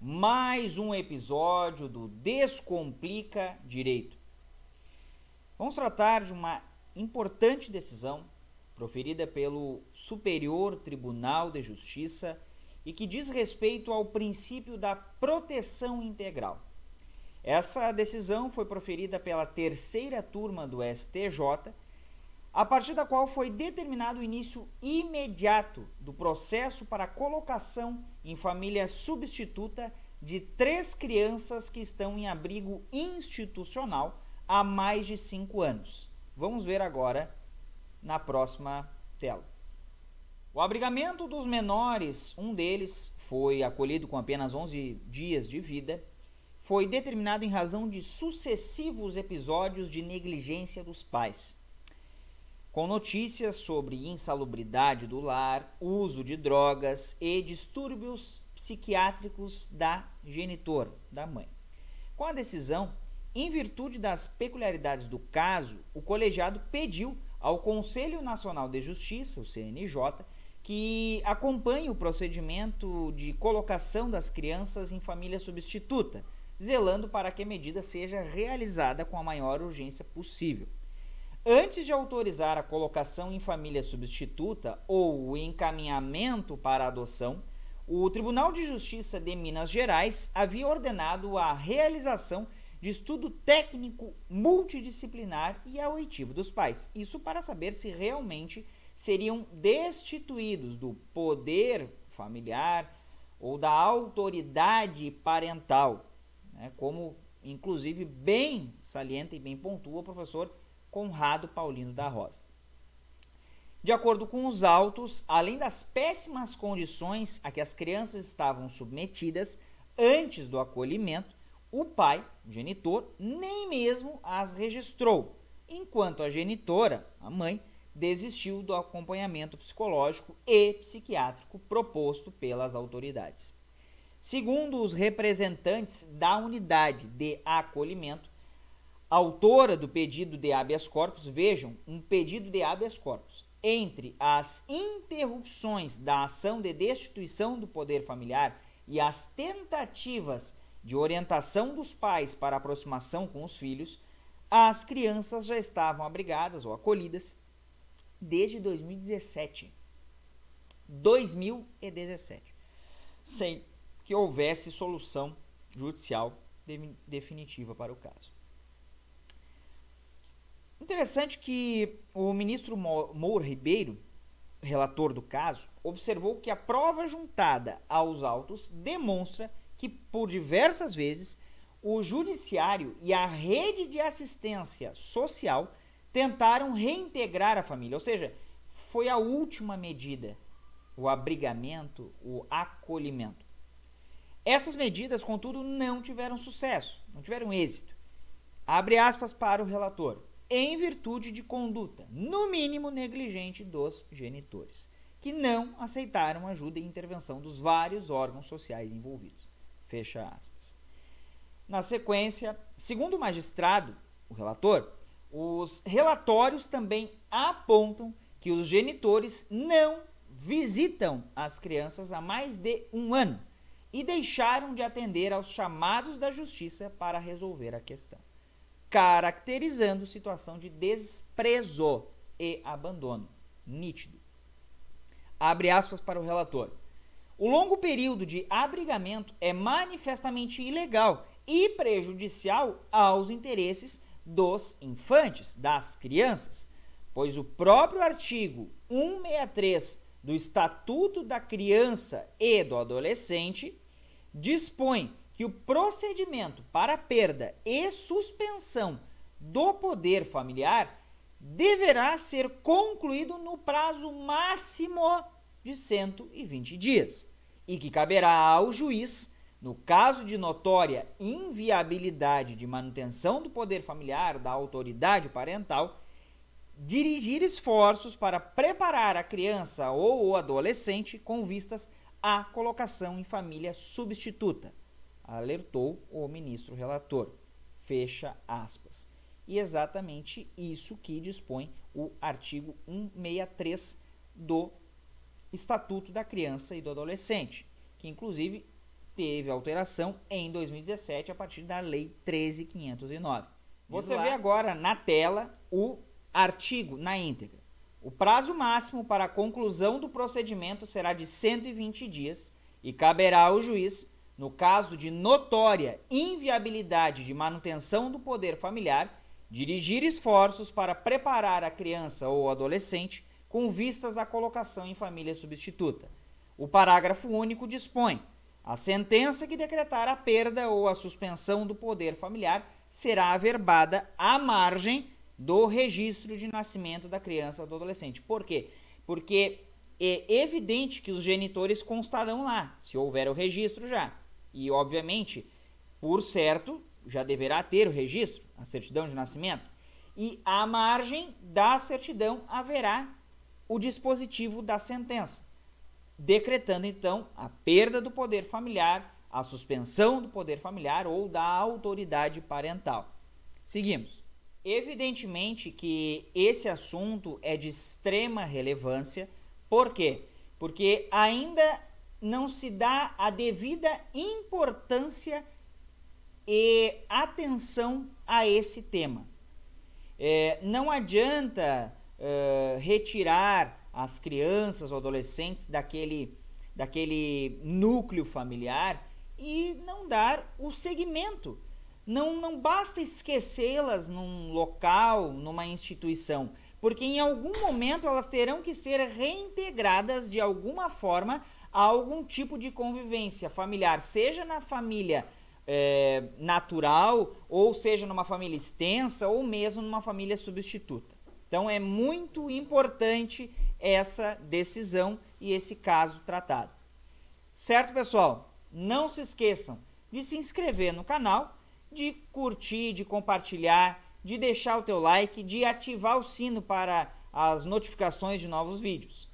Mais um episódio do Descomplica Direito. Vamos tratar de uma importante decisão proferida pelo Superior Tribunal de Justiça e que diz respeito ao princípio da proteção integral. Essa decisão foi proferida pela terceira turma do STJ a partir da qual foi determinado o início imediato do processo para colocação em família substituta de três crianças que estão em abrigo institucional há mais de cinco anos. Vamos ver agora na próxima tela. O abrigamento dos menores, um deles foi acolhido com apenas 11 dias de vida, foi determinado em razão de sucessivos episódios de negligência dos pais com notícias sobre insalubridade do lar, uso de drogas e distúrbios psiquiátricos da genitora, da mãe. Com a decisão, em virtude das peculiaridades do caso, o colegiado pediu ao Conselho Nacional de Justiça, o CNJ, que acompanhe o procedimento de colocação das crianças em família substituta, zelando para que a medida seja realizada com a maior urgência possível. Antes de autorizar a colocação em família substituta ou o encaminhamento para adoção, o Tribunal de Justiça de Minas Gerais havia ordenado a realização de estudo técnico multidisciplinar e auditivo dos pais. Isso para saber se realmente seriam destituídos do poder familiar ou da autoridade parental, né? como inclusive bem salienta e bem pontua o professor Conrado Paulino da Rosa. De acordo com os autos, além das péssimas condições a que as crianças estavam submetidas antes do acolhimento, o pai, o genitor, nem mesmo as registrou, enquanto a genitora, a mãe, desistiu do acompanhamento psicológico e psiquiátrico proposto pelas autoridades. Segundo os representantes da unidade de acolhimento, autora do pedido de habeas corpus, vejam, um pedido de habeas corpus. Entre as interrupções da ação de destituição do poder familiar e as tentativas de orientação dos pais para aproximação com os filhos, as crianças já estavam abrigadas ou acolhidas desde 2017. 2017. Sem que houvesse solução judicial definitiva para o caso. Interessante que o ministro Moura Ribeiro, relator do caso, observou que a prova juntada aos autos demonstra que, por diversas vezes, o judiciário e a rede de assistência social tentaram reintegrar a família, ou seja, foi a última medida, o abrigamento, o acolhimento. Essas medidas, contudo, não tiveram sucesso, não tiveram êxito. Abre aspas para o relator em virtude de conduta, no mínimo negligente, dos genitores, que não aceitaram ajuda e intervenção dos vários órgãos sociais envolvidos. Fecha aspas. Na sequência, segundo o magistrado, o relator, os relatórios também apontam que os genitores não visitam as crianças há mais de um ano e deixaram de atender aos chamados da justiça para resolver a questão caracterizando situação de desprezo e abandono. Nítido. Abre aspas para o relator. O longo período de abrigamento é manifestamente ilegal e prejudicial aos interesses dos infantes, das crianças, pois o próprio artigo 163 do Estatuto da Criança e do Adolescente dispõe que o procedimento para perda e suspensão do poder familiar deverá ser concluído no prazo máximo de 120 dias e que caberá ao juiz no caso de notória inviabilidade de manutenção do poder familiar, da autoridade parental, dirigir esforços para preparar a criança ou o adolescente com vistas à colocação em família substituta, alertou o ministro relator. Fecha aspas. E exatamente isso que dispõe o artigo 163 do Estatuto da Criança e do Adolescente, que inclusive teve alteração em 2017 a partir da Lei 13509. Você vê agora na tela o artigo na íntegra. O prazo máximo para a conclusão do procedimento será de 120 dias e caberá ao juiz, no caso de notória inviabilidade de manutenção do poder familiar, dirigir esforços para preparar a criança ou adolescente com vistas à colocação em família substituta. O parágrafo único dispõe: a sentença que decretar a perda ou a suspensão do poder familiar será averbada à margem do registro de nascimento da criança ou do adolescente. Por quê? Porque é evidente que os genitores constarão lá, se houver o registro já. E, obviamente, por certo, já deverá ter o registro, a certidão de nascimento. E à margem da certidão haverá o dispositivo da sentença decretando então a perda do poder familiar, a suspensão do poder familiar ou da autoridade parental. Seguimos. Evidentemente que esse assunto é de extrema relevância, por quê? Porque ainda não se dá a devida importância e atenção a esse tema. É, não adianta uh, retirar as crianças ou adolescentes daquele, daquele núcleo familiar e não dar o segmento. Não, não basta esquecê-las num local, numa instituição, porque em algum momento elas terão que ser reintegradas de alguma forma a algum tipo de convivência familiar, seja na família é, natural, ou seja numa família extensa, ou mesmo numa família substituta. Então é muito importante essa decisão e esse caso tratado. Certo, pessoal? Não se esqueçam de se inscrever no canal, de curtir, de compartilhar, de deixar o teu like, de ativar o sino para as notificações de novos vídeos.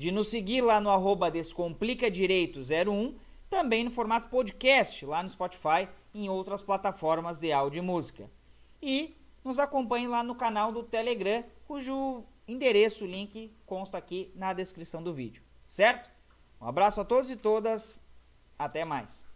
De nos seguir lá no arroba Descomplicadireito01, também no formato podcast, lá no Spotify e em outras plataformas de áudio e música. E nos acompanhe lá no canal do Telegram, cujo endereço, link consta aqui na descrição do vídeo, certo? Um abraço a todos e todas, até mais.